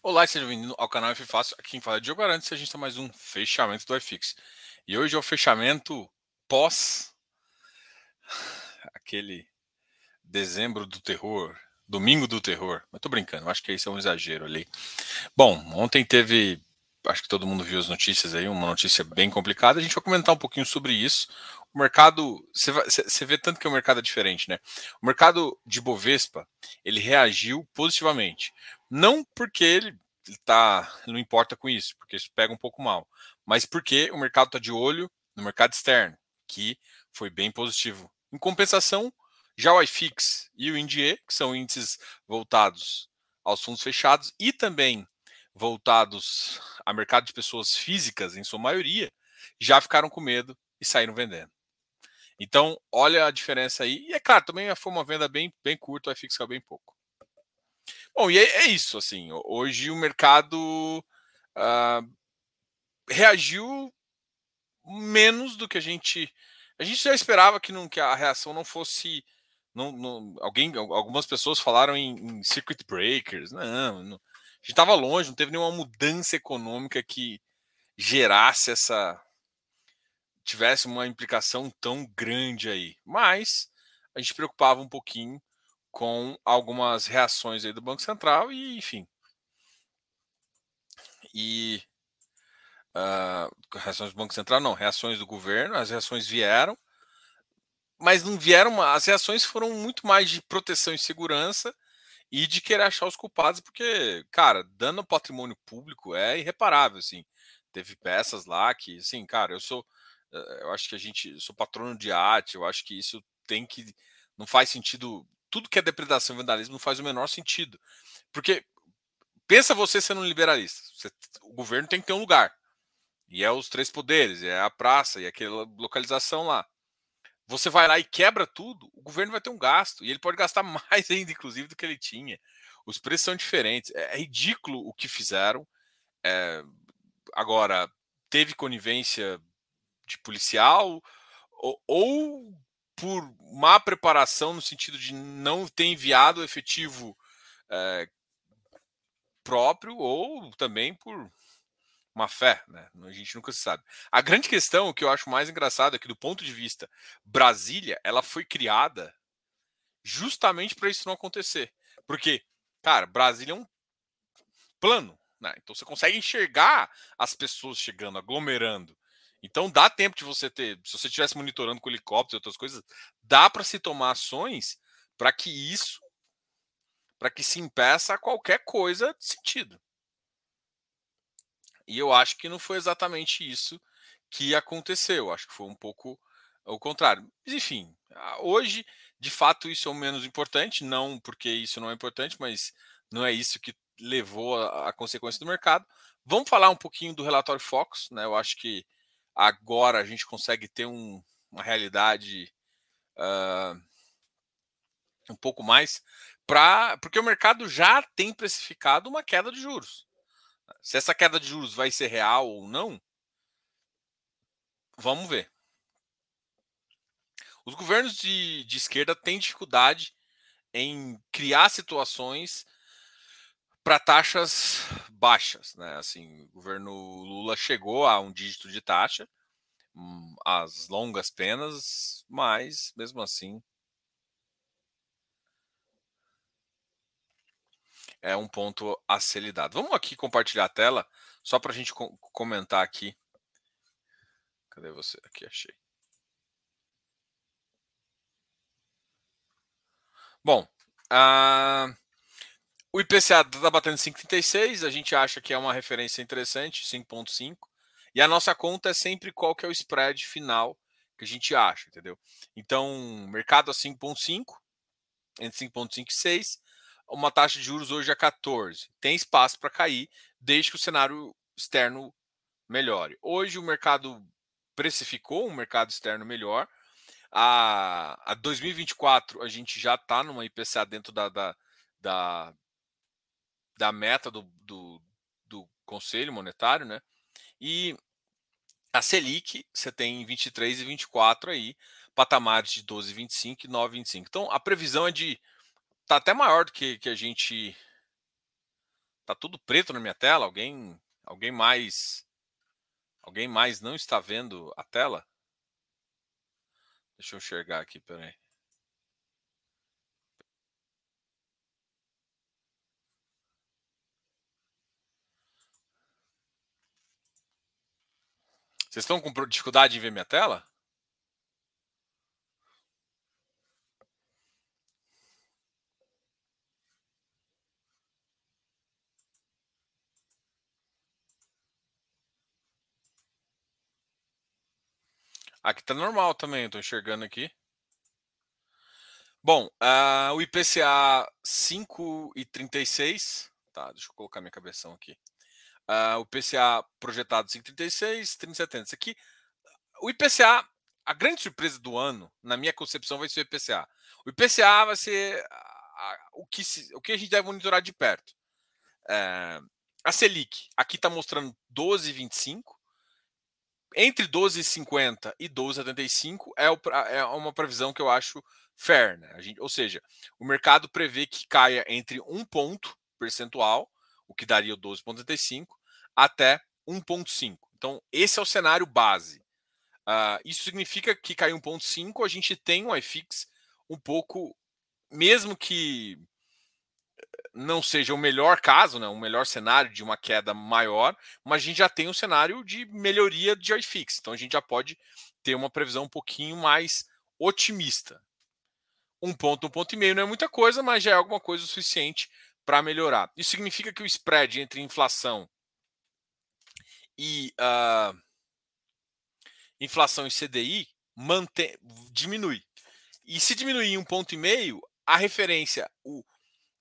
Olá, seja bem-vindo ao canal F Fácil. Aqui quem fala é Diogo Arantes e a gente está mais um fechamento do iFix. E hoje é o fechamento pós aquele dezembro do terror, domingo do terror. Mas tô brincando, acho que isso é um exagero ali. Bom, ontem teve, acho que todo mundo viu as notícias aí, uma notícia bem complicada. A gente vai comentar um pouquinho sobre isso. O mercado, você vê tanto que o mercado é diferente, né? O mercado de Bovespa, ele reagiu positivamente. Não porque ele tá, não importa com isso, porque isso pega um pouco mal, mas porque o mercado está de olho no mercado externo, que foi bem positivo. Em compensação, já o iFix e o INDIE, que são índices voltados aos fundos fechados e também voltados a mercado de pessoas físicas, em sua maioria, já ficaram com medo e saíram vendendo. Então, olha a diferença aí. E é claro, também foi uma venda bem, bem curta, o iFix caiu bem pouco. Bom, e é, é isso, assim, hoje o mercado uh, reagiu menos do que a gente. A gente já esperava que, não, que a reação não fosse. Não, não, alguém, algumas pessoas falaram em, em circuit breakers. Não, não, a gente estava longe, não teve nenhuma mudança econômica que gerasse essa. tivesse uma implicação tão grande aí. Mas a gente preocupava um pouquinho com algumas reações aí do Banco Central e, enfim. E uh, reações do Banco Central, não, reações do governo, as reações vieram, mas não vieram, as reações foram muito mais de proteção e segurança e de querer achar os culpados, porque, cara, dano ao patrimônio público é irreparável, assim. Teve peças lá que, assim, cara, eu sou, eh, eu acho que a gente, eu sou patrono de arte, eu acho que isso tem que, não faz sentido tudo que é depredação e vandalismo faz o menor sentido. Porque pensa você sendo um liberalista. Você, o governo tem que ter um lugar. E é os três poderes, é a praça e aquela localização lá. Você vai lá e quebra tudo, o governo vai ter um gasto. E ele pode gastar mais ainda, inclusive, do que ele tinha. Os preços são diferentes. É, é ridículo o que fizeram. É, agora, teve conivência de policial ou, ou por má preparação, no sentido de não ter enviado o efetivo é, próprio, ou também por uma fé, né? A gente nunca se sabe. A grande questão, que eu acho mais engraçado é que, do ponto de vista Brasília, ela foi criada justamente para isso não acontecer. Porque, cara, Brasília é um plano, né? Então você consegue enxergar as pessoas chegando, aglomerando. Então dá tempo de você ter, se você estivesse monitorando com helicóptero e outras coisas, dá para se tomar ações para que isso, para que se impeça qualquer coisa de sentido. E eu acho que não foi exatamente isso que aconteceu. Acho que foi um pouco o contrário. Mas enfim, hoje, de fato, isso é o menos importante, não porque isso não é importante, mas não é isso que levou a, a consequência do mercado. Vamos falar um pouquinho do relatório Fox, né? Eu acho que agora a gente consegue ter um, uma realidade uh, um pouco mais para porque o mercado já tem precificado uma queda de juros. Se essa queda de juros vai ser real ou não, vamos ver. Os governos de, de esquerda têm dificuldade em criar situações para taxas baixas, né? Assim, o governo Lula chegou a um dígito de taxa, hum, as longas penas, mas mesmo assim é um ponto a ser lidado. Vamos aqui compartilhar a tela só para a gente comentar aqui. Cadê você? Aqui achei. Bom, uh, o IPCA está batendo 5,36, a gente acha que é uma referência interessante, 5,5. E a nossa conta é sempre qual que é o spread final que a gente acha, entendeu? Então, mercado a 5,5, entre 5,5 e 6, uma taxa de juros hoje a 14. Tem espaço para cair, desde que o cenário externo melhore. Hoje o mercado precificou um mercado externo melhor. A, a 2024 a gente já está numa IPCA dentro da, da, da da meta do, do, do Conselho Monetário, né? E a Selic, você tem 23 e 24 aí, patamares de 12,25 e 9,25. Então, a previsão é de. Tá até maior do que, que a gente. Tá tudo preto na minha tela? Alguém, alguém mais Alguém mais não está vendo a tela? Deixa eu enxergar aqui, peraí. Vocês estão com dificuldade em ver minha tela? Aqui tá normal também, tô enxergando aqui. Bom, uh, o IPCA 5,36. Tá, deixa eu colocar minha cabeção aqui. Uh, o IPCA projetado 5,36, 30,70. Isso aqui, o IPCA, a grande surpresa do ano, na minha concepção, vai ser o IPCA. O IPCA vai ser o, que se, o que a gente deve monitorar de perto. É, a Selic, aqui está mostrando 12,25 entre 12,50 e 12,75 é, é uma previsão que eu acho fair. Né? Gente, ou seja, o mercado prevê que caia entre um ponto percentual, o que daria o 12,75, até 1,5. Então, esse é o cenário base. Uh, isso significa que cair 1,5, a gente tem um iFix um pouco, mesmo que não seja o melhor caso, né, o melhor cenário de uma queda maior, mas a gente já tem um cenário de melhoria de iFix. Então a gente já pode ter uma previsão um pouquinho mais otimista. Um ponto, um ponto e meio não é muita coisa, mas já é alguma coisa o suficiente para melhorar. Isso significa que o spread entre inflação e uh, inflação e CDI mantém, diminui. E se diminuir um ponto e meio, a referência, o,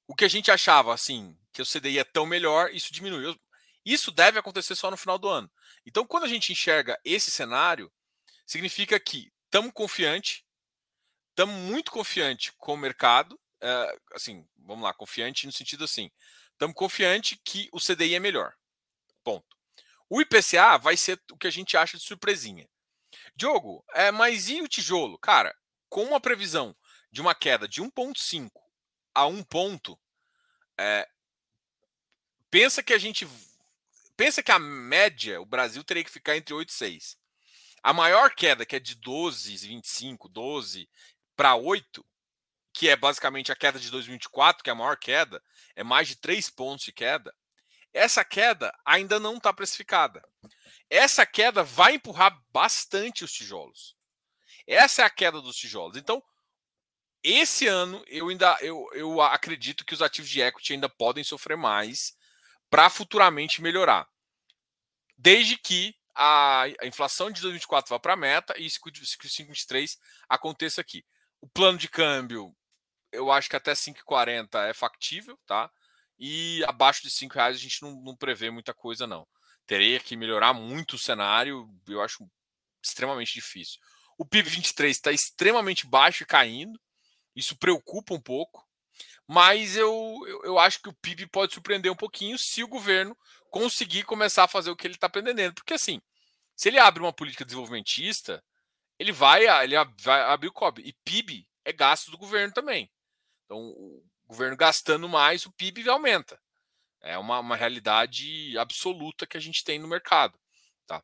o que a gente achava assim, que o CDI é tão melhor, isso diminuiu. Isso deve acontecer só no final do ano. Então, quando a gente enxerga esse cenário, significa que estamos confiante, estamos muito confiante com o mercado, é, assim, vamos lá, confiante no sentido assim, estamos confiante que o CDI é melhor. Ponto. O IPCA vai ser o que a gente acha de surpresinha. Diogo, é, mas e o tijolo? Cara, com uma previsão de uma queda de 1,5 a um ponto, é, pensa que a gente. Pensa que a média, o Brasil teria que ficar entre 8 e 6. A maior queda, que é de 12, 25, 12 para 8, que é basicamente a queda de 2024, que é a maior queda, é mais de 3 pontos de queda. Essa queda ainda não está precificada. Essa queda vai empurrar bastante os tijolos. Essa é a queda dos tijolos. Então, esse ano eu ainda eu, eu acredito que os ativos de equity ainda podem sofrer mais para futuramente melhorar. Desde que a, a, inflação de 2024 vá para a meta e isso que 523 aconteça aqui. O plano de câmbio, eu acho que até 5,40 é factível, tá? E abaixo de 5 reais a gente não, não prevê muita coisa, não. Teria que melhorar muito o cenário, eu acho extremamente difícil. O PIB 23 está extremamente baixo e caindo. Isso preocupa um pouco, mas eu, eu, eu, acho que o PIB pode surpreender um pouquinho se o governo conseguir começar a fazer o que ele está pretendendo. Porque, assim, se ele abre uma política desenvolvimentista, ele vai, ele vai abrir o COB. E PIB é gasto do governo também. Então, governo gastando mais, o PIB aumenta. É uma, uma realidade absoluta que a gente tem no mercado. Tá?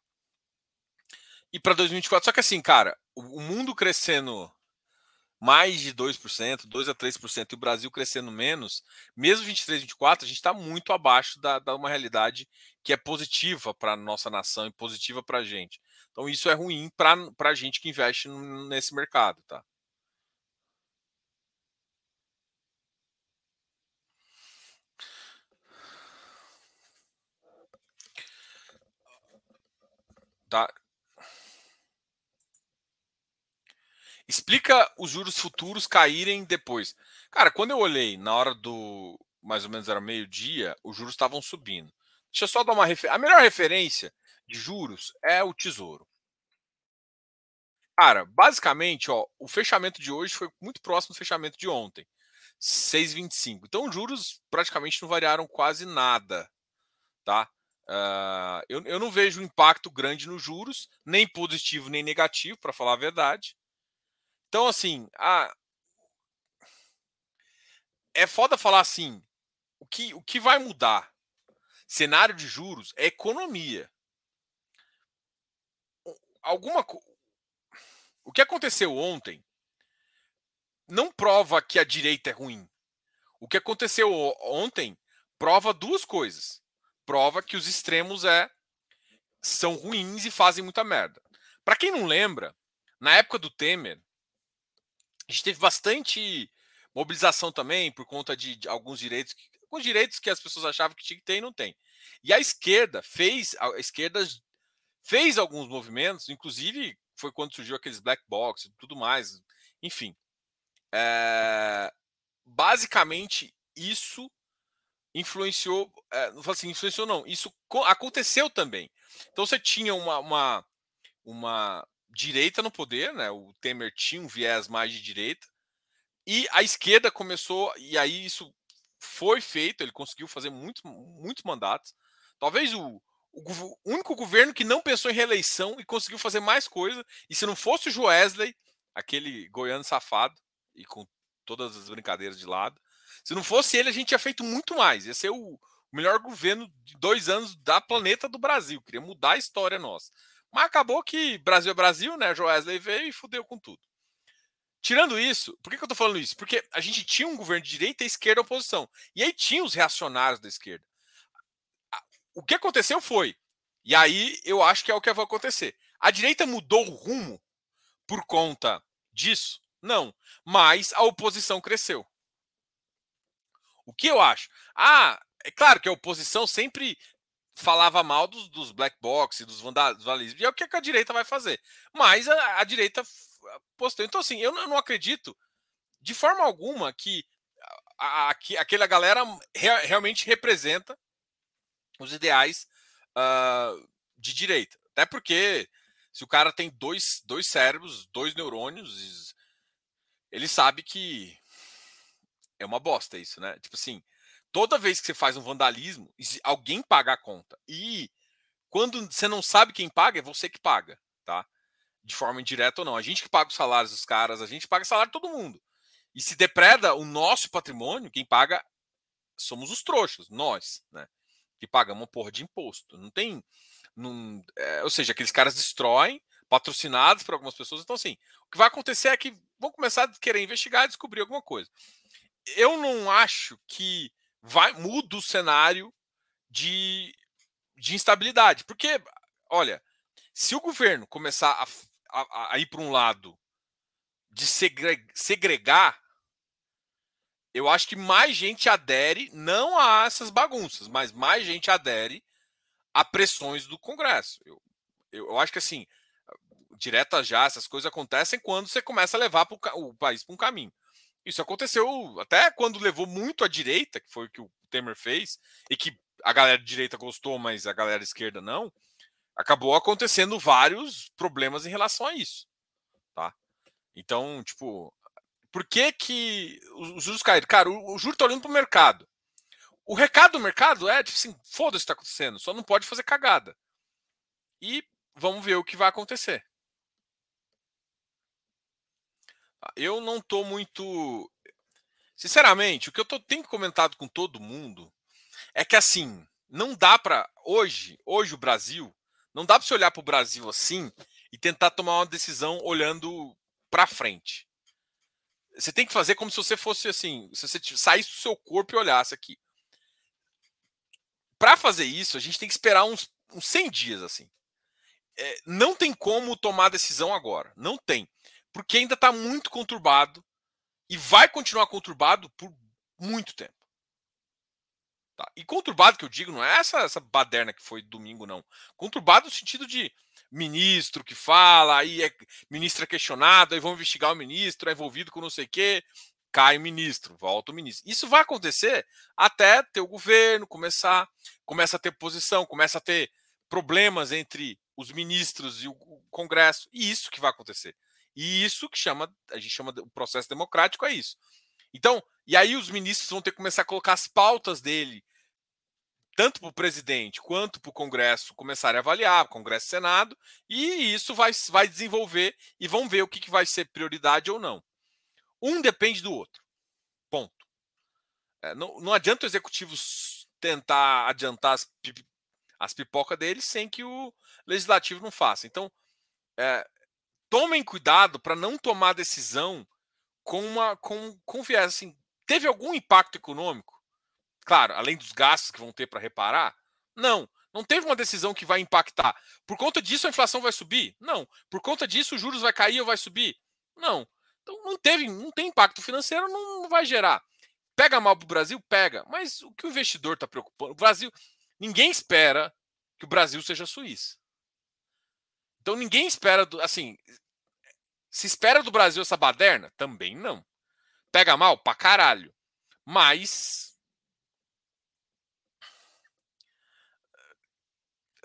E para 2024, só que assim, cara, o, o mundo crescendo mais de 2%, 2 a 3%, e o Brasil crescendo menos, mesmo 23, 24, a gente está muito abaixo da, da uma realidade que é positiva para a nossa nação e positiva para a gente. Então isso é ruim para a gente que investe nesse mercado, tá? Tá, Explica os juros futuros caírem depois. Cara, quando eu olhei na hora do mais ou menos era meio-dia, os juros estavam subindo. Deixa eu só dar uma referência. A melhor referência de juros é o Tesouro. Cara, basicamente, ó, o fechamento de hoje foi muito próximo do fechamento de ontem. 6,25. Então, os juros praticamente não variaram quase nada. Tá? Uh, eu, eu não vejo impacto grande nos juros, nem positivo nem negativo, para falar a verdade. Então, assim, a... é foda falar assim, o que, o que vai mudar cenário de juros é economia. Alguma o que aconteceu ontem não prova que a direita é ruim. O que aconteceu ontem prova duas coisas. Prova que os extremos é são ruins e fazem muita merda. Para quem não lembra, na época do Temer, a gente teve bastante mobilização também por conta de, de alguns direitos, alguns direitos que as pessoas achavam que tinha que ter e não tem. E a esquerda fez, a esquerda fez alguns movimentos, inclusive foi quando surgiu aqueles black box e tudo mais, enfim. É, basicamente, isso influenciou, é, não falo assim, influenciou não, isso aconteceu também. Então você tinha uma, uma, uma direita no poder, né? O Temer tinha um viés mais de direita, e a esquerda começou, e aí isso foi feito, ele conseguiu fazer muitos, muitos mandatos. Talvez o, o, único governo que não pensou em reeleição e conseguiu fazer mais coisa. E se não fosse o Joesley, aquele goiano safado, e com todas as brincadeiras de lado, se não fosse ele, a gente tinha feito muito mais. Ia ser o melhor governo de dois anos da planeta do Brasil. Queria mudar a história nossa. Mas acabou que Brasil é Brasil, né? Joesley veio e fudeu com tudo. Tirando isso, por que, que eu tô falando isso? Porque a gente tinha um governo de direita e esquerda oposição. E aí tinha os reacionários da esquerda. O que aconteceu foi, e aí eu acho que é o que vai acontecer. A direita mudou o rumo por conta disso? Não. Mas a oposição cresceu. O que eu acho? Ah, é claro que a oposição sempre falava mal dos, dos black box e dos vandalismos, e é o que a direita vai fazer. Mas a, a direita postou. Então, assim, eu não acredito de forma alguma que a, a, aquela galera realmente representa os ideais uh, de direita. Até porque se o cara tem dois, dois cérebros, dois neurônios, ele sabe que é uma bosta isso, né? Tipo assim, toda vez que você faz um vandalismo, alguém paga a conta. E quando você não sabe quem paga, é você que paga, tá? de forma indireta ou não. A gente que paga os salários dos caras, a gente paga o salário de todo mundo. E se depreda o nosso patrimônio, quem paga somos os trouxas, nós, né? Que pagamos uma porra de imposto. Não tem. Não, é, ou seja, aqueles caras destroem, patrocinados por algumas pessoas. Então, assim, o que vai acontecer é que vão começar a querer investigar e descobrir alguma coisa. Eu não acho que vai muda o cenário de, de instabilidade. Porque, olha, se o governo começar a a, a ir para um lado de segregar, eu acho que mais gente adere não a essas bagunças, mas mais gente adere a pressões do Congresso. Eu, eu, acho que assim, direta já, essas coisas acontecem quando você começa a levar pro, o país para um caminho. Isso aconteceu até quando levou muito à direita, que foi o que o Temer fez, e que a galera de direita gostou, mas a galera esquerda não acabou acontecendo vários problemas em relação a isso, tá? Então, tipo, por que que os juros caíram? Cara, o, o juro tá olhando pro mercado. O recado do mercado é, tipo assim, foda-se o que tá acontecendo, só não pode fazer cagada. E vamos ver o que vai acontecer. Tá, eu não tô muito. Sinceramente, o que eu tô, tenho comentado com todo mundo é que assim, não dá para hoje, hoje o Brasil não dá para você olhar para o Brasil assim e tentar tomar uma decisão olhando para frente. Você tem que fazer como se você fosse assim, se você saísse do seu corpo e olhasse aqui. Para fazer isso, a gente tem que esperar uns, uns 100 dias assim. É, não tem como tomar decisão agora, não tem, porque ainda está muito conturbado e vai continuar conturbado por muito tempo. Tá? E conturbado que eu digo não é essa, essa baderna que foi domingo, não. Conturbado no sentido de ministro que fala, aí é ministro é questionado, aí vão investigar o ministro, é envolvido com não sei o quê, cai o ministro, volta o ministro. Isso vai acontecer até ter o governo começar, começa a ter posição, começa a ter problemas entre os ministros e o Congresso, e isso que vai acontecer. E isso que chama, a gente chama o processo democrático é isso. Então, e aí os ministros vão ter que começar a colocar as pautas dele, tanto para o presidente quanto para o Congresso começarem a avaliar, Congresso e Senado, e isso vai, vai desenvolver e vão ver o que, que vai ser prioridade ou não. Um depende do outro. Ponto. É, não, não adianta o executivo tentar adiantar as, as pipocas deles sem que o legislativo não faça. Então, é, tomem cuidado para não tomar decisão com uma com, com viés assim. Teve algum impacto econômico? Claro, além dos gastos que vão ter para reparar? Não. Não teve uma decisão que vai impactar. Por conta disso, a inflação vai subir? Não. Por conta disso, os juros vai cair ou vai subir? Não. Então não teve, não tem impacto financeiro, não vai gerar. Pega mal para o Brasil? Pega. Mas o que o investidor está preocupando? O Brasil. Ninguém espera que o Brasil seja a Suíça. Então ninguém espera. Assim. Se espera do Brasil essa baderna? Também não. Pega mal? Pra caralho. Mas.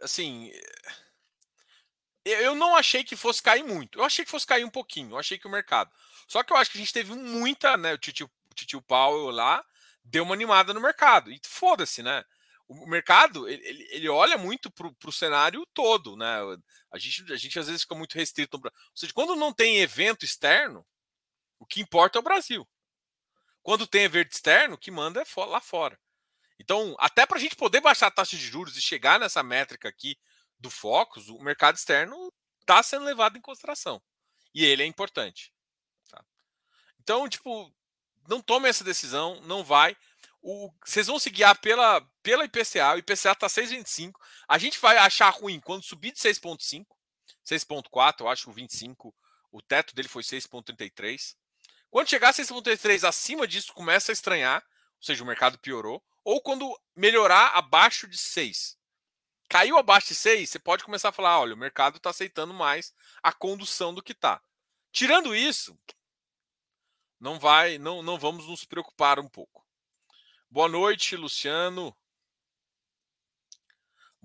Assim. Eu não achei que fosse cair muito. Eu achei que fosse cair um pouquinho. Eu achei que o mercado. Só que eu acho que a gente teve muita, né? O Titio, o Titio lá deu uma animada no mercado. E foda-se, né? O mercado, ele, ele olha muito para o cenário todo, né? A gente, a gente às vezes fica muito restrito. Ou seja, quando não tem evento externo, o que importa é o Brasil. Quando tem evento externo, o que manda é lá fora. Então, até para a gente poder baixar a taxa de juros e chegar nessa métrica aqui do Focus, o mercado externo está sendo levado em consideração. E ele é importante. Tá? Então, tipo, não tome essa decisão, não vai. O, vocês vão se guiar pela, pela IPCA, o IPCA está 6,25. A gente vai achar ruim quando subir de 6,5, 6,4, eu acho o 25, o teto dele foi 6,33. Quando chegar a 6,33 acima disso, começa a estranhar, ou seja, o mercado piorou. Ou quando melhorar abaixo de 6. Caiu abaixo de 6, você pode começar a falar: olha, o mercado está aceitando mais a condução do que está. Tirando isso, não vai, não, não vamos nos preocupar um pouco. Boa noite, Luciano.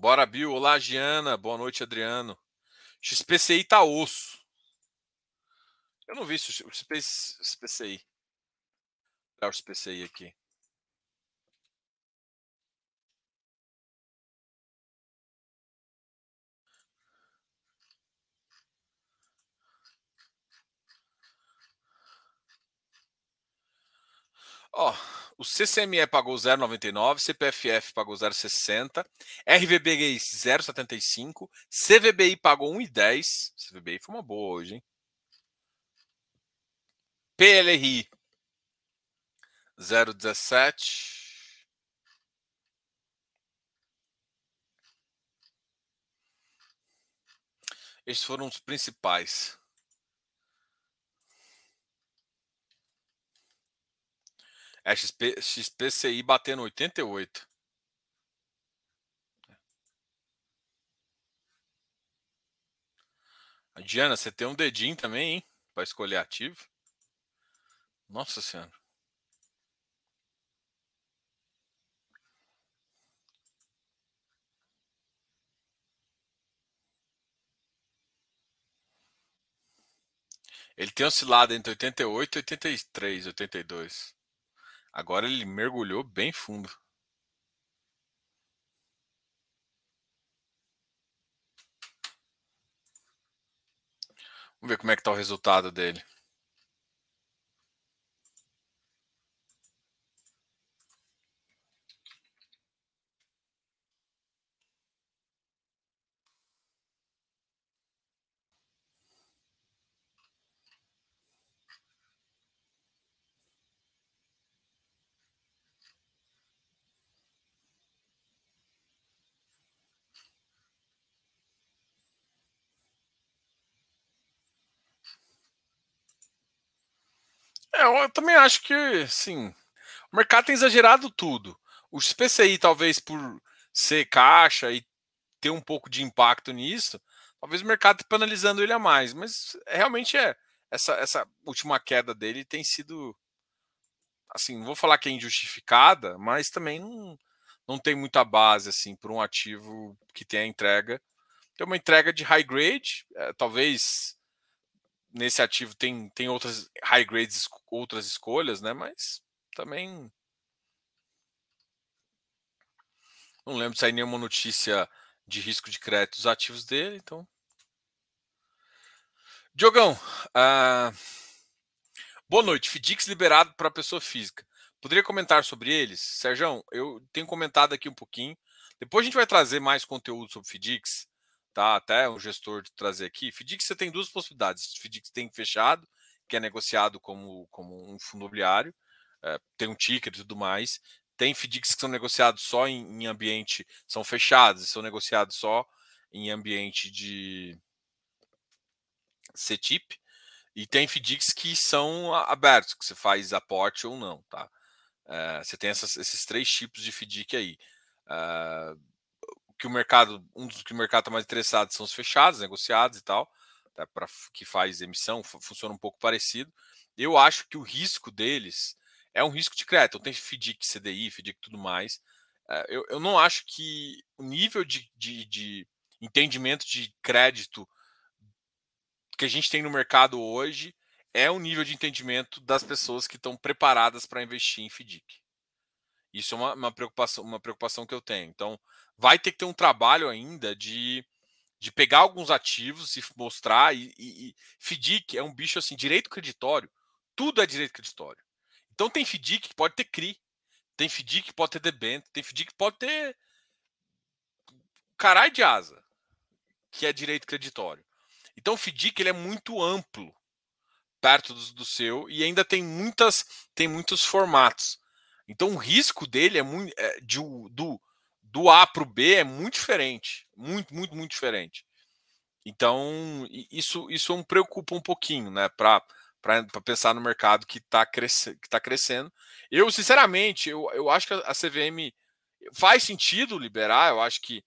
Bora, Bill. Olá, Giana. Boa noite, Adriano. XPCI tá osso. Eu não vi o XPCI. Olha o XPCI aqui. Ó, o CCME pagou 0,99, CPFF pagou 0,60, RVBI 0,75, CVBI pagou 1,10. CVBI foi uma boa hoje, hein? PLRI 0,17. Esses foram os principais. É XP, XPCI batendo 88. Diana, você tem um dedinho também, hein? Para escolher ativo. Nossa Senhora. Ele tem oscilado entre 88 e 83, 82. Agora ele mergulhou bem fundo. Vamos ver como é que tá o resultado dele. Eu também acho que, sim, o mercado tem exagerado tudo. O PCI, talvez por ser caixa e ter um pouco de impacto nisso, talvez o mercado esteja analisando ele a mais. Mas realmente é. Essa, essa última queda dele tem sido. Assim, não vou falar que é injustificada, mas também não, não tem muita base assim para um ativo que tem a entrega. Tem uma entrega de high grade, é, talvez nesse ativo tem, tem outras high grades, outras escolhas, né? Mas também não lembro de sair nenhuma notícia de risco de crédito dos ativos dele, então. Diogão, uh... boa noite. FDIX liberado para pessoa física. Poderia comentar sobre eles? Sérgio, eu tenho comentado aqui um pouquinho. Depois a gente vai trazer mais conteúdo sobre FDICs, tá? Até o gestor de trazer aqui. FDICs você tem duas possibilidades. FDICs tem fechado, que é negociado como, como um fundo imobiliário, é, tem um ticket e tudo mais. Tem FDICs que são negociados só em, em ambiente, são fechados, são negociados só em ambiente de CTIP. E tem FDICs que são abertos, que você faz aporte ou não, tá? É, você tem essas, esses três tipos de FDIC aí. Uh, que o mercado, um dos que o mercado está mais interessado são os fechados, negociados e tal, tá, para que faz emissão, funciona um pouco parecido. Eu acho que o risco deles é um risco de crédito. Então, tem FDIC, CDI, FDIC tudo mais. Uh, eu, eu não acho que o nível de, de, de entendimento de crédito que a gente tem no mercado hoje é o nível de entendimento das pessoas que estão preparadas para investir em FDIC. Isso é uma, uma, preocupação, uma preocupação que eu tenho. Então, vai ter que ter um trabalho ainda de, de pegar alguns ativos e mostrar. E, e, e FDIC é um bicho assim, direito creditório, tudo é direito creditório. Então tem FDIC que pode ter CRI, tem FDIC que pode ter debênture, tem FDIC que pode ter caralho de asa, que é direito creditório. Então o FDIC ele é muito amplo perto do, do, seu e ainda tem muitas tem muitos formatos. Então o risco dele é muito é, de, do, do A para o B é muito diferente, muito muito muito diferente. Então isso isso me preocupa um pouquinho, né? Para pensar no mercado que está cresce, tá crescendo. Eu sinceramente eu, eu acho que a CVM faz sentido liberar. Eu acho que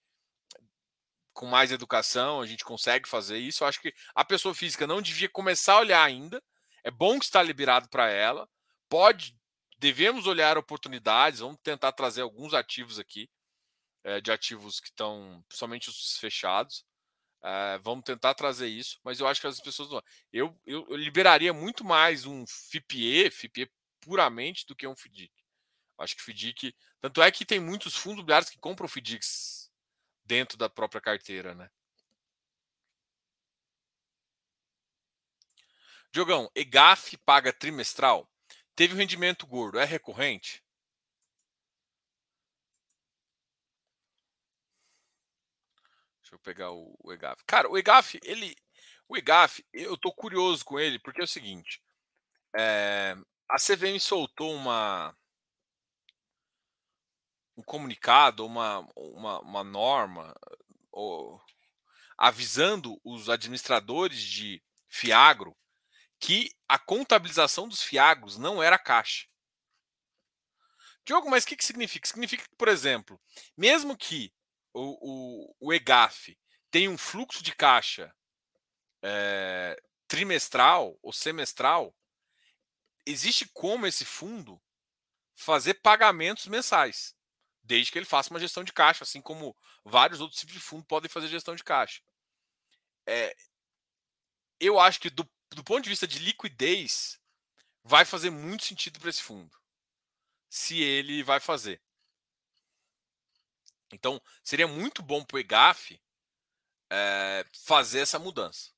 com mais educação, a gente consegue fazer isso. Eu acho que a pessoa física não devia começar a olhar ainda. É bom que está liberado para ela. Pode, devemos olhar oportunidades. Vamos tentar trazer alguns ativos aqui, é, de ativos que estão, principalmente os fechados. É, vamos tentar trazer isso, mas eu acho que as pessoas não. Eu, eu, eu liberaria muito mais um FIPE, FIPE puramente, do que um FDIC. Acho que FDIC. Tanto é que tem muitos fundos imobiliários que compram FDICs dentro da própria carteira, né? Diogão, EGAF paga trimestral? Teve um rendimento gordo, é recorrente? Deixa eu pegar o, o EGAF. Cara, o EGAF, ele. O EGAF, eu tô curioso com ele, porque é o seguinte. É, a CVM soltou uma um comunicado, uma, uma, uma norma, ou, avisando os administradores de Fiagro que a contabilização dos Fiagros não era caixa. Diogo, mas o que, que significa? Significa que, por exemplo, mesmo que o, o, o EGAF tenha um fluxo de caixa é, trimestral ou semestral, existe como esse fundo fazer pagamentos mensais desde que ele faça uma gestão de caixa, assim como vários outros tipos de fundo podem fazer gestão de caixa. É, eu acho que do, do ponto de vista de liquidez, vai fazer muito sentido para esse fundo, se ele vai fazer. Então, seria muito bom para o EGAF é, fazer essa mudança.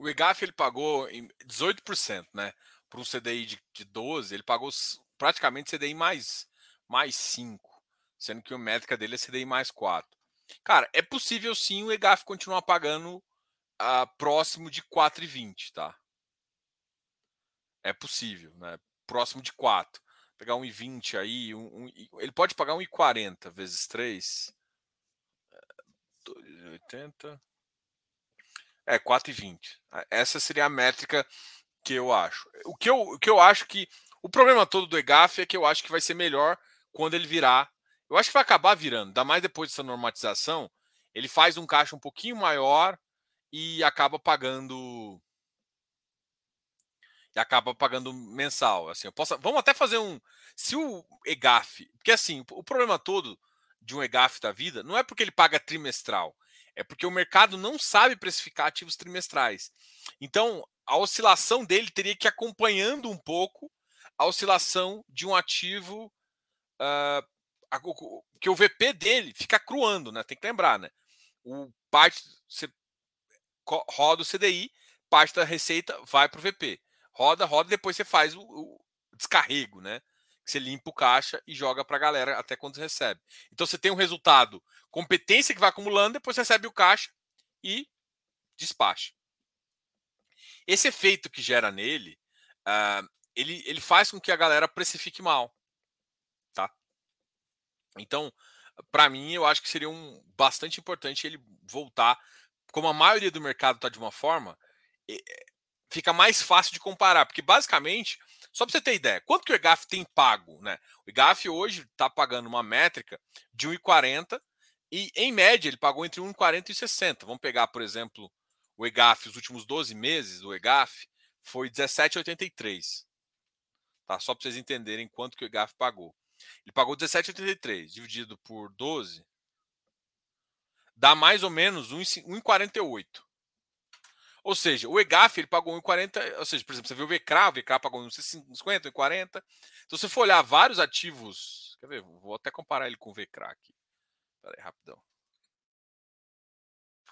O EGAF ele pagou 18%, né? Para um CDI de, de 12, ele pagou praticamente CDI mais, mais 5, sendo que a métrica dele é CDI mais 4. Cara, é possível sim o EGAF continuar pagando uh, próximo de 4,20, tá? É possível, né? Próximo de 4. Pegar 1,20 aí, um, um, ele pode pagar 1,40 vezes 3. 2,80. É, 4,20. Essa seria a métrica que eu acho. O que eu, o que eu acho que O problema todo do EGAF é que eu acho que vai ser melhor quando ele virar. Eu acho que vai acabar virando, ainda mais depois dessa normatização. Ele faz um caixa um pouquinho maior e acaba pagando e acaba pagando mensal. Assim, eu posso, vamos até fazer um. Se o EGAF, porque assim, o problema todo de um EGAF da vida não é porque ele paga trimestral, é porque o mercado não sabe precificar ativos trimestrais. Então, a oscilação dele teria que ir acompanhando um pouco a oscilação de um ativo uh, que o VP dele fica cruando, né? Tem que lembrar, né? O parte você roda o CDI, parte da receita vai para o VP. Roda, roda, depois você faz o, o descarrego, né? Você limpa o caixa e joga para a galera até quando você recebe. Então você tem um resultado, competência que vai acumulando, depois você recebe o caixa e despacha. Esse efeito que gera nele, uh, ele, ele faz com que a galera precifique mal. Tá? Então, para mim, eu acho que seria um, bastante importante ele voltar. Como a maioria do mercado está de uma forma, fica mais fácil de comparar, porque basicamente, só para você ter ideia, quanto que o EGAF tem pago? Né? O EGAF hoje está pagando uma métrica de 1,40 e, em média, ele pagou entre 1,40 e 60. Vamos pegar, por exemplo, o EGAF, os últimos 12 meses do EGAF, foi 17,83. Tá? Só para vocês entenderem quanto que o EGAF pagou. Ele pagou 17,83 dividido por 12 dá mais ou menos 1,48. Ou seja, o EGAF ele pagou 1,40, ou seja, por exemplo, você viu o VCRA, o VCRA pagou 1,50, 1,40. Então, se você for olhar vários ativos, quer ver? Vou até comparar ele com o VCRA aqui. Pera aí, rapidão.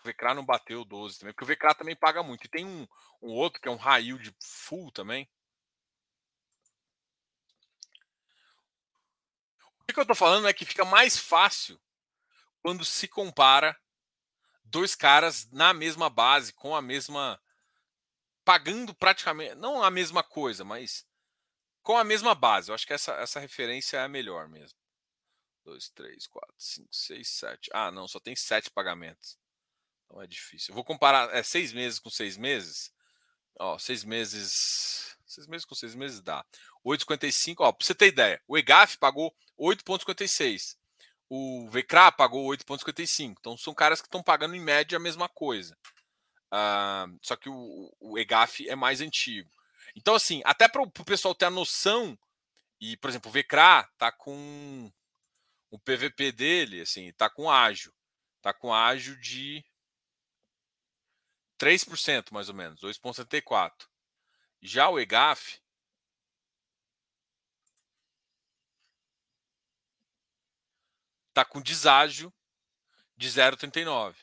O VCRA não bateu 12 também, porque o VCRA também paga muito. E tem um, um outro que é um high yield full também. O que eu estou falando é que fica mais fácil quando se compara dois caras na mesma base, com a mesma. pagando praticamente. não a mesma coisa, mas com a mesma base. Eu acho que essa, essa referência é a melhor mesmo. 2, 3, 4, 5, 6, 7. Ah, não, só tem sete pagamentos. Então é difícil. Eu vou comparar é, seis meses com seis meses. Ó, seis meses. Seis meses com seis meses dá. 8,55. Ó, pra você ter ideia, o EGAF pagou 8,56. O VCRA pagou 8,55. Então são caras que estão pagando em média a mesma coisa. Uh, só que o, o, EGAF é mais antigo. Então, assim, até para o pessoal ter a noção, e, por exemplo, o VCRA tá com o PVP dele, assim, tá com ágio. Tá com ágio de 3% mais ou menos, 2,74. Já o EGAF está com deságio de 0,39.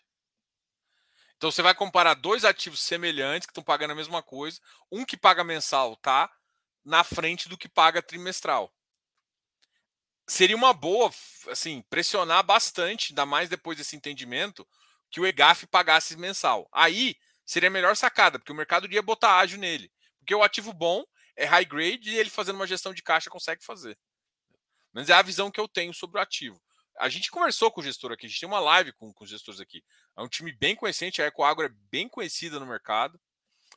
Então você vai comparar dois ativos semelhantes que estão pagando a mesma coisa. Um que paga mensal tá na frente do que paga trimestral. Seria uma boa, assim, pressionar bastante, ainda mais depois desse entendimento, que o EGAF pagasse mensal. Aí seria a melhor sacada, porque o mercado iria botar ágio nele. Porque o ativo bom é high grade e ele fazendo uma gestão de caixa consegue fazer. Mas é a visão que eu tenho sobre o ativo. A gente conversou com o gestor aqui, a gente tem uma live com, com os gestores aqui. É um time bem conhecido, a Ecoagro é bem conhecida no mercado,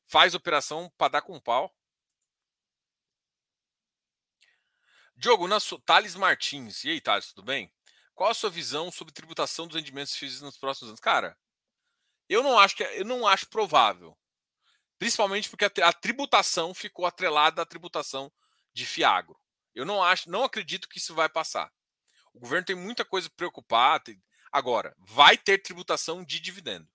faz operação para dar com pau. Diogo, na sua, Thales Martins. E aí, Thales, tudo bem? Qual a sua visão sobre tributação dos rendimentos físicos nos próximos anos? Cara, eu não acho que eu não acho provável. Principalmente porque a, a tributação ficou atrelada à tributação de Fiagro. Eu não acho, não acredito que isso vai passar. O governo tem muita coisa preocupada. Agora, vai ter tributação de dividendo.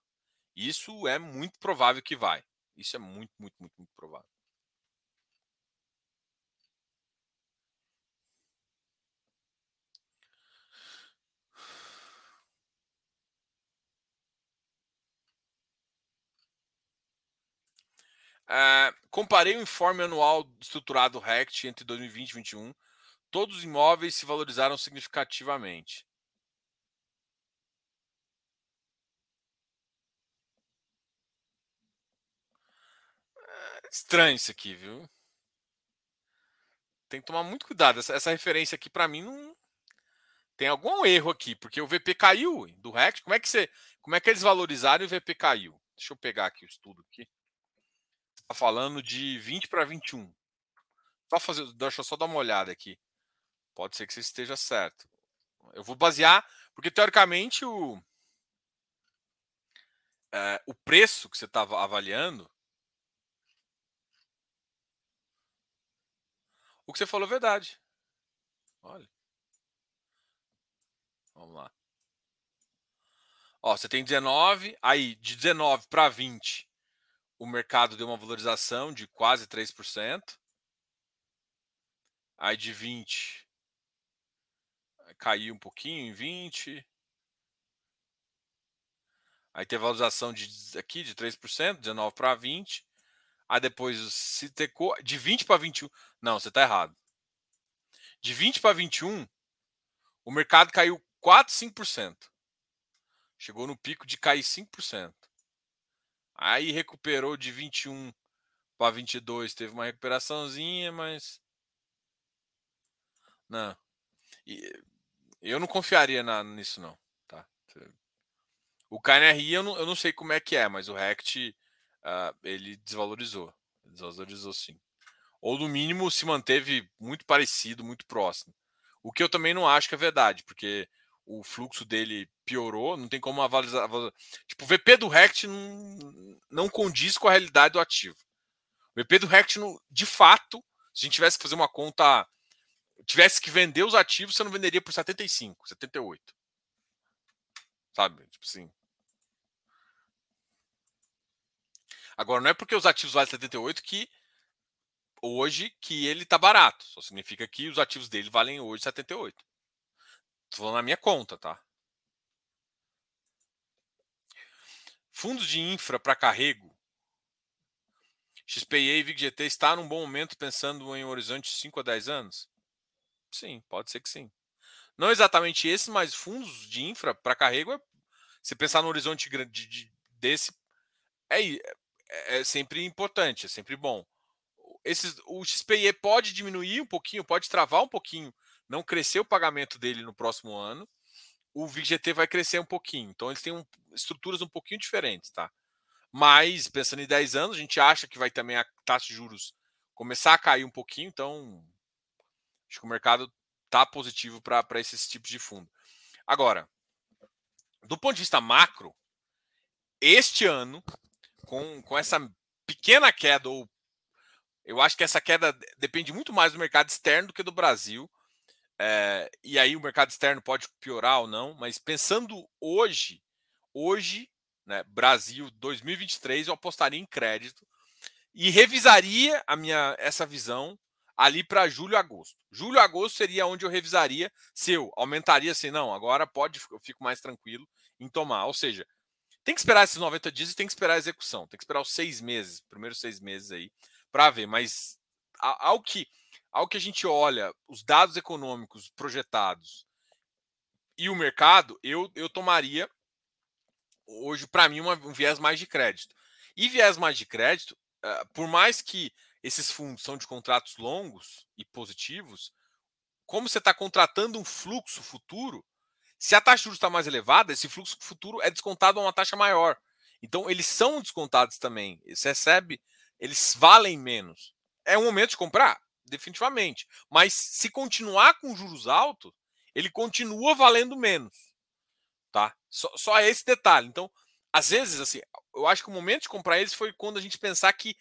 Isso é muito provável que vai. Isso é muito, muito, muito, muito provável. Uh, comparei o informe anual estruturado RECT entre 2020 e 2021 todos os imóveis se valorizaram significativamente. É estranho isso aqui, viu? Tem que tomar muito cuidado. Essa, essa referência aqui, para mim, não tem algum erro aqui, porque o VP caiu do RECT. Como é que você, como é que eles valorizaram e o VP caiu? Deixa eu pegar aqui o estudo aqui. Está falando de 20 para 21. só fazer, deixa eu só dar uma olhada aqui. Pode ser que você esteja certo. Eu vou basear, porque teoricamente o, é, o preço que você estava avaliando. O que você falou é verdade. Olha. Vamos lá. Ó, você tem 19, aí de 19 para 20, o mercado deu uma valorização de quase 3%. Aí de 20 caiu um pouquinho em 20. Aí teve valorização de aqui de 3%, 19 para 20. Aí depois se tecou de 20 para 21. Não, você está errado. De 20 para 21, o mercado caiu 4, 5%. Chegou no pico de cair 5%. Aí recuperou de 21 para 22, teve uma recuperaçãozinha, mas não. Eu não confiaria na, nisso não, tá? O KNRI eu não, eu não sei como é que é, mas o Rect uh, ele desvalorizou. Desvalorizou sim. Ou no mínimo se manteve muito parecido, muito próximo. O que eu também não acho que é verdade, porque o fluxo dele piorou, não tem como avalizar. Tipo, o VP do Rect não, não condiz com a realidade do ativo. O VP do Rect, de fato, se a gente tivesse que fazer uma conta, tivesse que vender os ativos, você não venderia por 75, 78. Sabe? Tipo assim. Agora, não é porque os ativos valem 78 que hoje que ele está barato. Só significa que os ativos dele valem hoje 78. Estou falando na minha conta, tá? Fundos de infra para carrego. XPA e VGT está num bom momento pensando em um horizonte de 5 a 10 anos? Sim, pode ser que sim. Não exatamente esse, mas fundos de infra para carrego, é, se pensar no horizonte de, de, desse, é, é, é sempre importante, é sempre bom. Esses, o XPE pode diminuir um pouquinho, pode travar um pouquinho, não crescer o pagamento dele no próximo ano. O VGT vai crescer um pouquinho. Então eles têm um, estruturas um pouquinho diferentes, tá? Mas, pensando em 10 anos, a gente acha que vai também a taxa de juros começar a cair um pouquinho, então acho que o mercado tá positivo para esses tipos de fundo. Agora, do ponto de vista macro, este ano, com, com essa pequena queda, ou eu acho que essa queda depende muito mais do mercado externo do que do Brasil. É, e aí o mercado externo pode piorar ou não, mas pensando hoje, hoje, né, Brasil 2023, eu apostaria em crédito e revisaria a minha essa visão ali para julho agosto. Julho agosto seria onde eu revisaria se eu aumentaria assim, não, agora pode, eu fico mais tranquilo em tomar. Ou seja, tem que esperar esses 90 dias e tem que esperar a execução, tem que esperar os seis meses, primeiros seis meses aí, para ver. Mas ao que, ao que a gente olha, os dados econômicos projetados e o mercado, eu, eu tomaria hoje, para mim, uma, um viés mais de crédito. E viés mais de crédito, uh, por mais que esses fundos são de contratos longos e positivos, como você está contratando um fluxo futuro, se a taxa de juros está mais elevada, esse fluxo futuro é descontado a uma taxa maior. Então, eles são descontados também. Você recebe, eles valem menos. É um momento de comprar? Definitivamente. Mas se continuar com juros altos, ele continua valendo menos. Tá? Só, só é esse detalhe. Então, às vezes, assim, eu acho que o momento de comprar eles foi quando a gente pensar que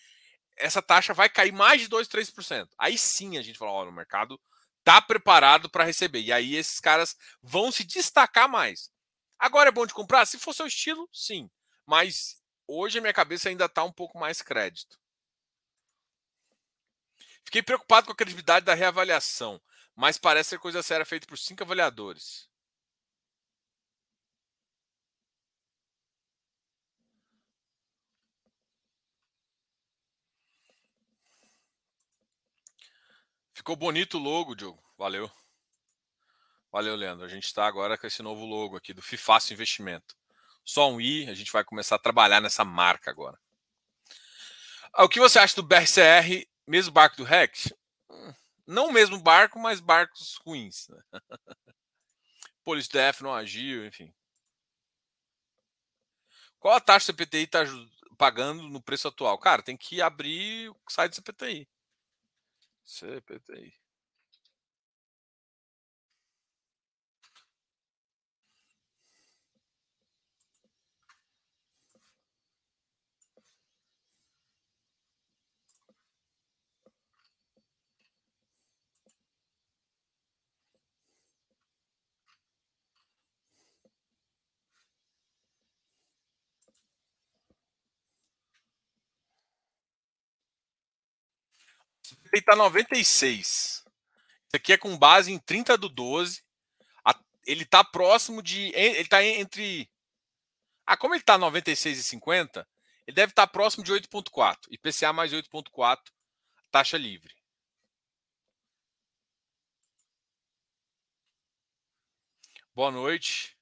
essa taxa vai cair mais de 2, 3%. Aí sim a gente fala, olha, o mercado tá preparado para receber. E aí esses caras vão se destacar mais. Agora é bom de comprar? Se for seu estilo, sim. Mas hoje a minha cabeça ainda está um pouco mais crédito. Fiquei preocupado com a credibilidade da reavaliação, mas parece ser coisa séria feita por cinco avaliadores. Ficou bonito o logo, Diogo. Valeu. Valeu, Leandro. A gente está agora com esse novo logo aqui do Fifácil Investimento. Só um I, a gente vai começar a trabalhar nessa marca agora. Ah, o que você acha do BRCR, mesmo barco do Rex? Hum, não o mesmo barco, mas barcos ruins. Né? Polisdef não agiu, enfim. Qual a taxa do CPTI está pagando no preço atual? Cara, tem que abrir o site do CPTI. CPTI. Ele está 96. Isso aqui é com base em 30 do 12. Ele está próximo de. Ele está entre. Ah, como ele está 96,50, ele deve estar tá próximo de 8,4. IPCA mais 8,4, taxa livre. Boa noite.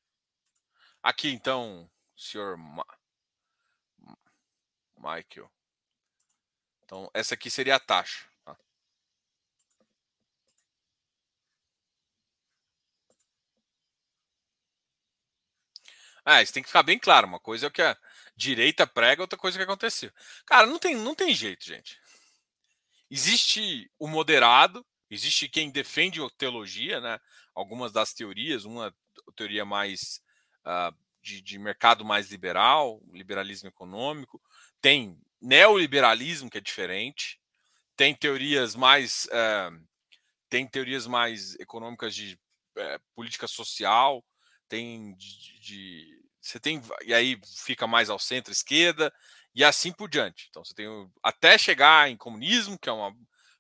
Aqui então, senhor Ma Michael. Então, essa aqui seria a taxa. Ah, isso tem que ficar bem claro. Uma coisa é o que a direita prega, outra coisa é o que aconteceu. Cara, não tem, não tem jeito, gente. Existe o moderado, existe quem defende teologia, né? Algumas das teorias, uma teoria mais uh, de, de, mercado mais liberal, liberalismo econômico, tem neoliberalismo que é diferente, tem teorias mais uh, tem teorias mais econômicas de uh, política social, tem de, de, você tem e aí fica mais ao centro esquerda e assim por diante. Então você tem até chegar em comunismo, que é uma,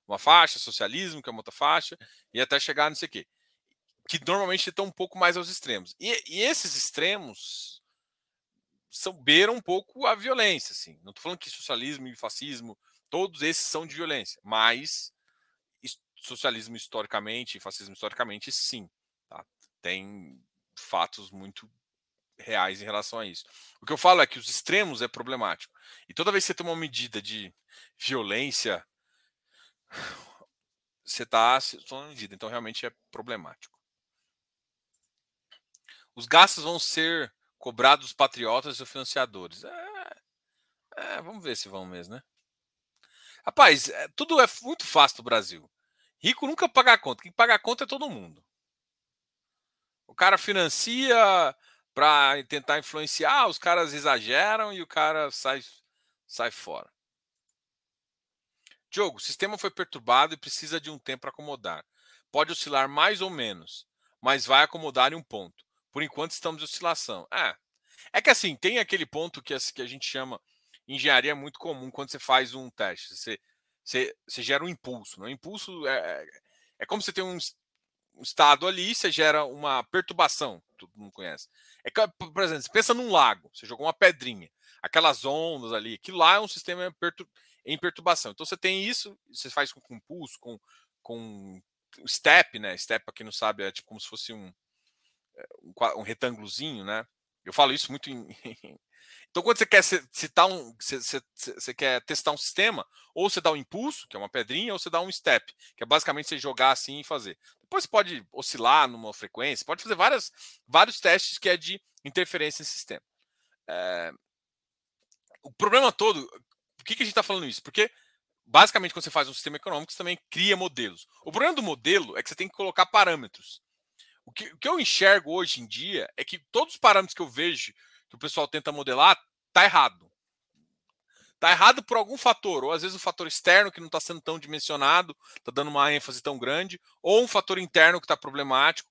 uma faixa, socialismo, que é uma outra faixa, e até chegar não sei o quê. Que normalmente estão um pouco mais aos extremos. E, e esses extremos são beiram um pouco a violência, assim. Não estou falando que socialismo e fascismo, todos esses são de violência, mas socialismo historicamente fascismo historicamente, sim. Tá? Tem fatos muito reais em relação a isso. O que eu falo é que os extremos é problemático. E toda vez que você tem uma medida de violência, você está tomando medida. Então, realmente é problemático. Os gastos vão ser cobrados dos patriotas e financiadores. É, é, vamos ver se vão mesmo, né? Rapaz, é, tudo é muito fácil no Brasil. Rico nunca paga a conta. Quem paga a conta é todo mundo. O cara financia para tentar influenciar, os caras exageram e o cara sai, sai fora. Diogo, o sistema foi perturbado e precisa de um tempo para acomodar. Pode oscilar mais ou menos, mas vai acomodar em um ponto. Por enquanto estamos em oscilação. É, é que assim, tem aquele ponto que, que a gente chama engenharia muito comum quando você faz um teste. Você, você, você gera um impulso. Né? O impulso é, é, é como você tem um, um estado ali, você gera uma perturbação, todo mundo conhece. É, por exemplo, você pensa num lago, você jogou uma pedrinha, aquelas ondas ali, aquilo lá é um sistema em perturbação. Então você tem isso, você faz com, com pulso, com, com step, né? Step, para quem não sabe, é tipo como se fosse um, é, um, um retângulozinho, né? Eu falo isso muito em, Então, quando você quer citar um, você, você, você, quer testar um sistema, ou você dá um impulso, que é uma pedrinha, ou você dá um step, que é basicamente você jogar assim e fazer. Depois você pode oscilar numa frequência, pode fazer várias, vários testes que é de interferência em sistema. É... O problema todo, por que, que a gente está falando isso? Porque basicamente quando você faz um sistema econômico, você também cria modelos. O problema do modelo é que você tem que colocar parâmetros. O que, o que eu enxergo hoje em dia é que todos os parâmetros que eu vejo que o pessoal tenta modelar, tá errado. Tá errado por algum fator, ou às vezes o fator externo que não está sendo tão dimensionado, está dando uma ênfase tão grande, ou um fator interno que está problemático.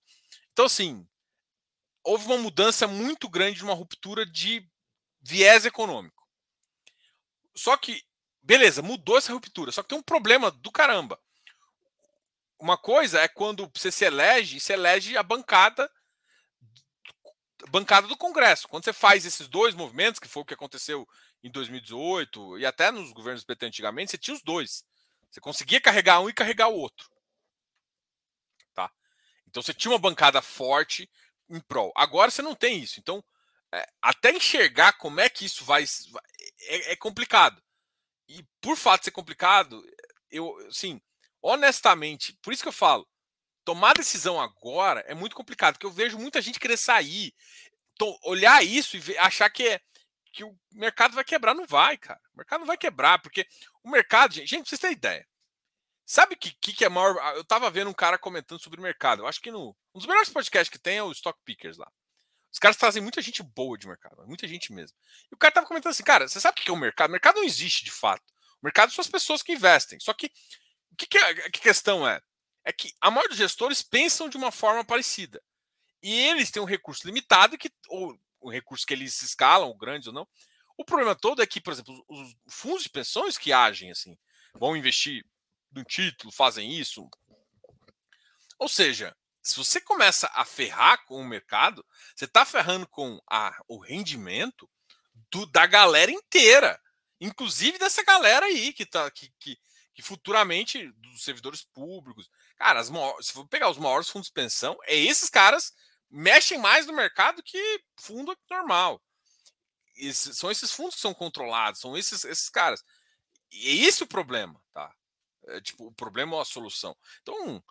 Então, assim, houve uma mudança muito grande, uma ruptura de viés econômico. Só que, beleza, mudou essa ruptura, só que tem um problema do caramba. Uma coisa é quando você se elege, se elege a bancada bancada do Congresso. Quando você faz esses dois movimentos, que foi o que aconteceu em 2018 e até nos governos PT antigamente, você tinha os dois. Você conseguia carregar um e carregar o outro. Tá? Então você tinha uma bancada forte em prol. Agora você não tem isso. Então, é, até enxergar como é que isso vai. É, é, complicado. E por fato de ser complicado, eu, assim, honestamente, por isso que eu falo, tomar decisão agora é muito complicado, porque eu vejo muita gente querer sair, olhar isso e achar que, é, que o mercado vai quebrar. Não vai, cara. O mercado não vai quebrar, porque o mercado, gente, gente pra vocês terem ideia. Sabe o que, que, que é maior? Eu tava vendo um cara comentando sobre o mercado. Eu acho que no, um dos melhores podcasts que tem é o Stock Pickers lá. Os caras trazem muita gente boa de mercado, muita gente mesmo. E o cara tava comentando assim, cara, você sabe o que é o mercado? O mercado não existe de fato. O mercado são as pessoas que investem. Só que o que, que, a, que questão é? É que a maioria dos gestores pensam de uma forma parecida. E eles têm um recurso limitado, que, ou o recurso que eles escalam, grandes ou não. O problema todo é que, por exemplo, os fundos de pensões que agem assim, vão investir no título, fazem isso. Ou seja, se você começa a ferrar com o mercado, você está ferrando com a, o rendimento do, da galera inteira, inclusive dessa galera aí que tá que, que, que futuramente dos servidores públicos, cara, maiores, se for pegar os maiores fundos de pensão, é esses caras mexem mais no mercado que fundo normal. São esses fundos que são controlados, são esses, esses caras. E é esse o problema, tá? É, tipo, o problema ou a solução. Então,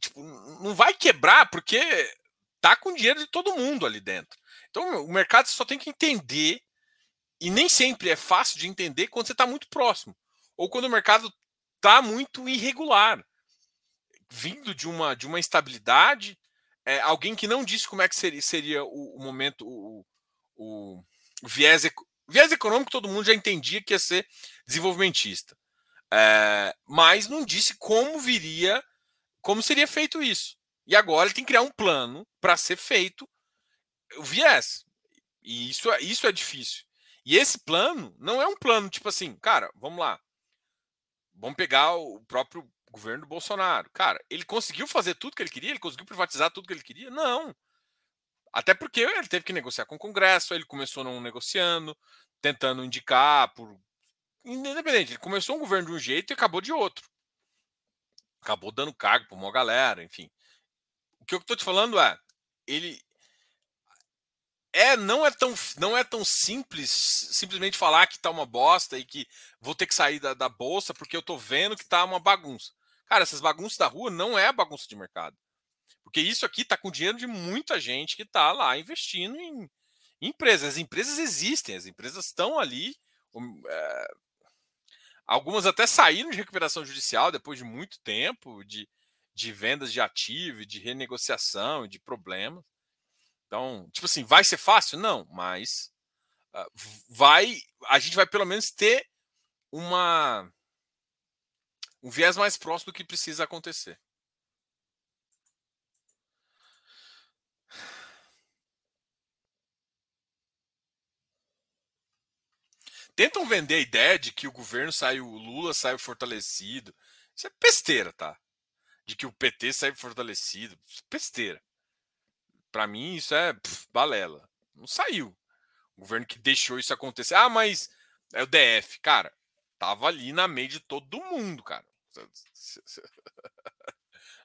tipo, não vai quebrar porque tá com dinheiro de todo mundo ali dentro. Então, o mercado só tem que entender e nem sempre é fácil de entender quando você está muito próximo ou quando o mercado está muito irregular, vindo de uma de uma instabilidade, é, alguém que não disse como é que seria, seria o, o momento, o, o, o viés, viés econômico, todo mundo já entendia que ia ser desenvolvimentista. É, mas não disse como viria, como seria feito isso. E agora ele tem que criar um plano para ser feito o viés. E isso, é, isso é difícil. E esse plano não é um plano tipo assim, cara, vamos lá. Vamos pegar o próprio governo do Bolsonaro. Cara, ele conseguiu fazer tudo que ele queria? Ele conseguiu privatizar tudo que ele queria? Não. Até porque ele teve que negociar com o Congresso, ele começou não negociando, tentando indicar por independente, ele começou um governo de um jeito e acabou de outro. Acabou dando cargo para uma galera, enfim. O que eu estou te falando é, ele é não é tão não é tão simples simplesmente falar que tá uma bosta e que vou ter que sair da, da bolsa porque eu tô vendo que tá uma bagunça. Cara, essas bagunças da rua não é bagunça de mercado. Porque isso aqui tá com dinheiro de muita gente que tá lá investindo em, em empresas. As empresas existem, as empresas estão ali. É, Algumas até saíram de recuperação judicial depois de muito tempo de, de vendas de ativo, de renegociação, de problemas. Então, tipo assim, vai ser fácil? Não, mas uh, vai, a gente vai pelo menos ter uma um viés mais próximo do que precisa acontecer. tentam vender a ideia de que o governo saiu, o Lula saiu fortalecido. Isso é besteira, tá? De que o PT saiu fortalecido. Isso é besteira. Para mim, isso é pff, balela. Não saiu. O governo que deixou isso acontecer. Ah, mas é o DF. Cara, tava ali na meio de todo mundo, cara.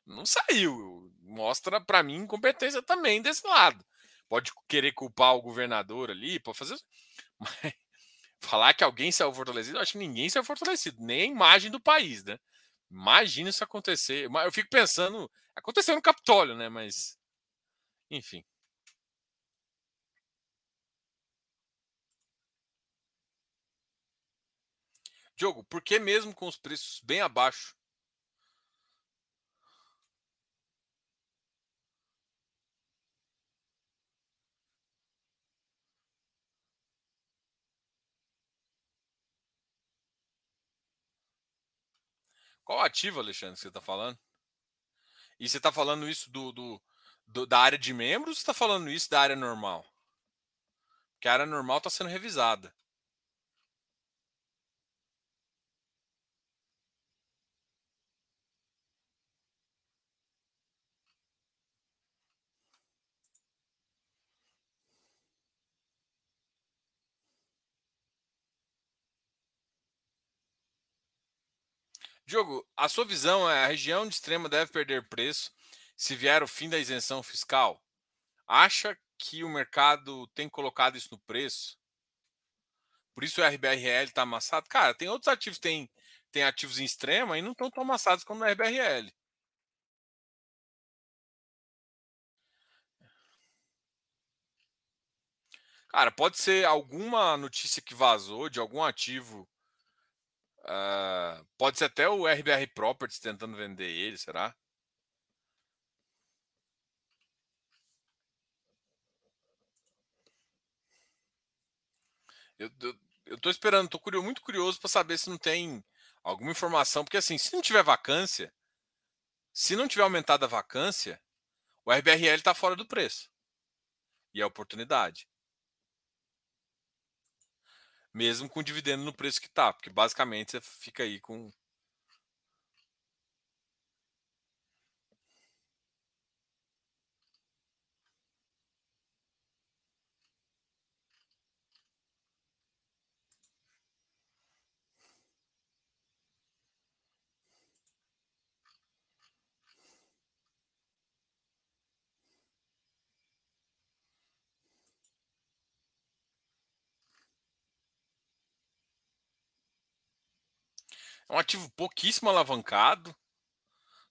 Não saiu. Mostra para mim incompetência também desse lado. Pode querer culpar o governador ali, pode fazer. Mas falar que alguém saiu fortalecido, acho que ninguém saiu fortalecido, nem a imagem do país, né? Imagina isso acontecer. Eu fico pensando, aconteceu no Capitólio, né? Mas, enfim. Diogo, por que mesmo com os preços bem abaixo Qual ativo, Alexandre, que você está falando? E você está falando isso do, do, do, da área de membros ou você está falando isso da área normal? Porque a área normal está sendo revisada. Diogo, a sua visão é a região de extrema deve perder preço se vier o fim da isenção fiscal? Acha que o mercado tem colocado isso no preço? Por isso o RBRL está amassado? Cara, tem outros ativos, tem, tem ativos em extrema e não estão tão amassados como no RBRL. Cara, pode ser alguma notícia que vazou de algum ativo Uh, pode ser até o RBR Properties tentando vender ele, será? Eu, eu, eu tô esperando, tô curioso, muito curioso para saber se não tem alguma informação, porque assim, se não tiver vacância, se não tiver aumentado a vacância, o RBRL está fora do preço. E é oportunidade. Mesmo com dividendo no preço que está, porque basicamente você fica aí com É um ativo pouquíssimo alavancado.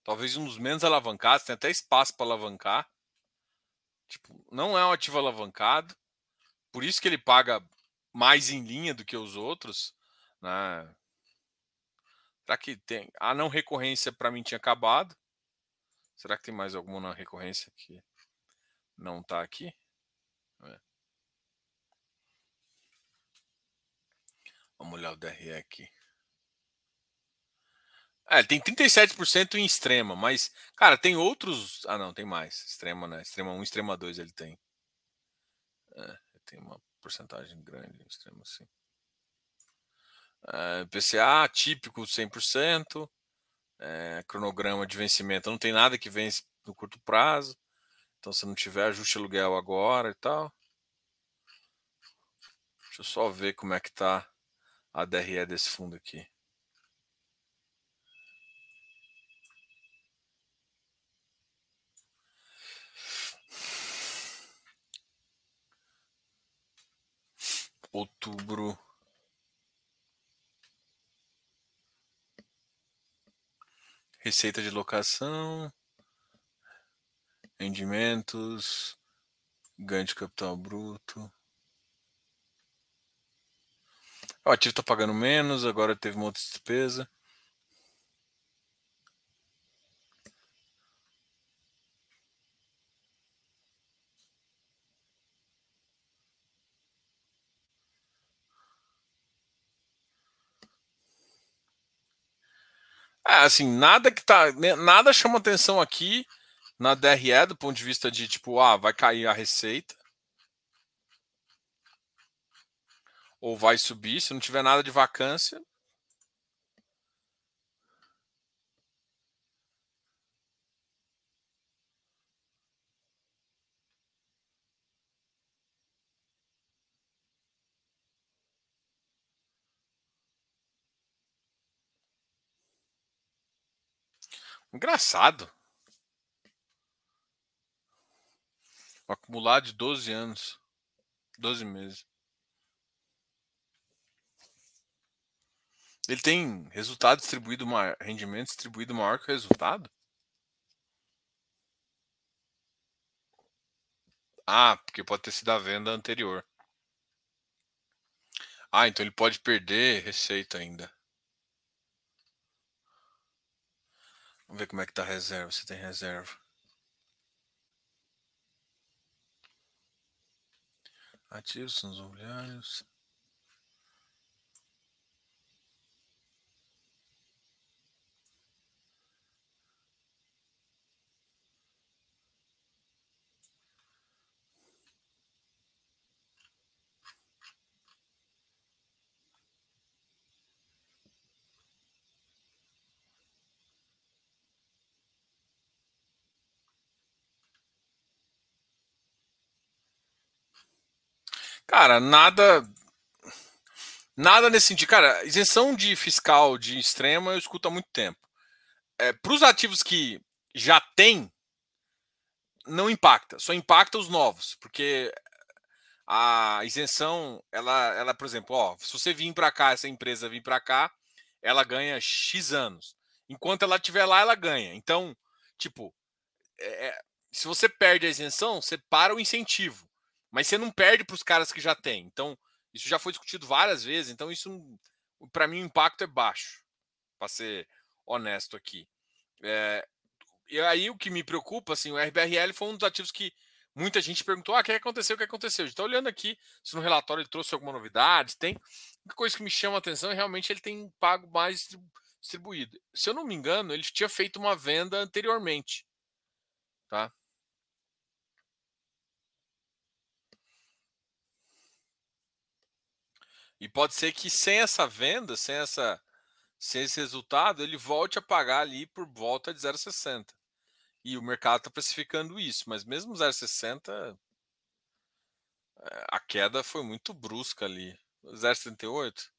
Talvez um dos menos alavancados. Tem até espaço para alavancar. Tipo, não é um ativo alavancado. Por isso que ele paga mais em linha do que os outros. Né? Será que tem. A não recorrência para mim tinha acabado. Será que tem mais alguma na recorrência que não está aqui? Vamos olhar o DRE aqui. É, tem 37% em extrema, mas, cara, tem outros. Ah, não, tem mais. Extrema, né? Extrema 1, extrema 2 ele tem. É, tem uma porcentagem grande em extrema, sim. É, PCA típico 100%. É, cronograma de vencimento não tem nada que vence no curto prazo. Então, se não tiver ajuste aluguel agora e tal. Deixa eu só ver como é que tá a DRE desse fundo aqui. Outubro. Receita de locação, rendimentos, ganho de capital bruto. O ativo está pagando menos, agora teve uma outra despesa. É, assim, nada que tá. Né, nada chama atenção aqui na DRE do ponto de vista de tipo, ah, vai cair a receita. Ou vai subir, se não tiver nada de vacância. Engraçado. Acumulado de 12 anos. 12 meses. Ele tem resultado distribuído maior, rendimento distribuído maior que o resultado? Ah, porque pode ter sido a venda anterior. Ah, então ele pode perder receita ainda. Vamos ver como é que tá a reserva, se tem reserva. Ativos, são os imobiliários. Cara, nada. Nada nesse sentido. Cara, isenção de fiscal de extrema eu escuto há muito tempo. É, Para os ativos que já tem, não impacta. Só impacta os novos. Porque a isenção, ela, ela por exemplo, ó, se você vir para cá, essa empresa vir para cá, ela ganha X anos. Enquanto ela estiver lá, ela ganha. Então, tipo, é, é se você perde a isenção, você para o incentivo. Mas você não perde para os caras que já têm. Então, isso já foi discutido várias vezes. Então, isso para mim o impacto é baixo, para ser honesto aqui. É, e aí o que me preocupa, assim, o RBRL foi um dos ativos que muita gente perguntou: ah, o que aconteceu? O que aconteceu? Estou olhando aqui se no relatório ele trouxe alguma novidade. Tem uma coisa que me chama a atenção é realmente ele tem pago mais distribuído. Se eu não me engano, ele tinha feito uma venda anteriormente. Tá? E pode ser que sem essa venda, sem, essa, sem esse resultado, ele volte a pagar ali por volta de 0,60. E o mercado está precificando isso, mas mesmo 0,60, eh, a queda foi muito brusca ali. 0,78?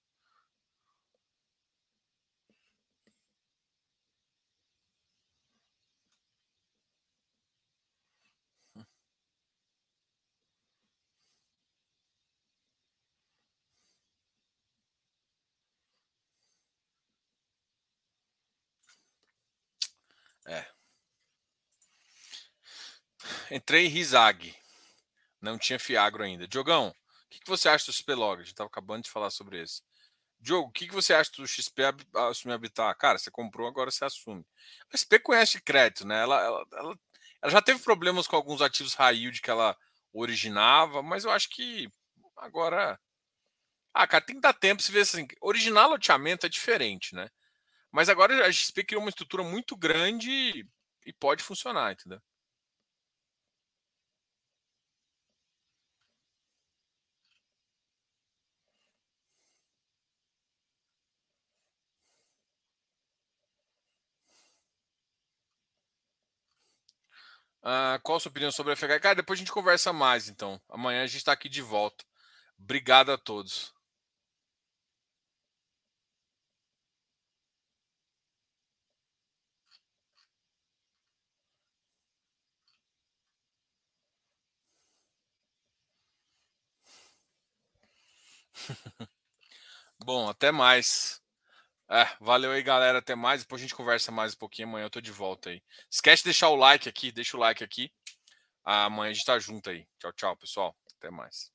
É. Entrei em Rizag. Não tinha Fiagro ainda. Diogão, o que, que você acha do Spelog? A gente estava acabando de falar sobre esse. Diogo, o que, que você acha do XP assumir habitar? Cara, você comprou, agora você assume. A XP conhece crédito, né? Ela, ela, ela, ela, já teve problemas com alguns ativos high yield que ela originava, mas eu acho que agora. Ah, cara, tem que dar tempo se ver assim. Original loteamento é diferente, né? Mas agora a XP criou uma estrutura muito grande e pode funcionar, entendeu? Ah, qual a sua opinião sobre a FH? Cara, depois a gente conversa mais, então. Amanhã a gente está aqui de volta. Obrigado a todos. Bom, até mais. É, valeu aí, galera. Até mais. Depois a gente conversa mais um pouquinho. Amanhã eu tô de volta aí. Esquece de deixar o like aqui. Deixa o like aqui. Amanhã a gente tá junto aí. Tchau, tchau, pessoal. Até mais.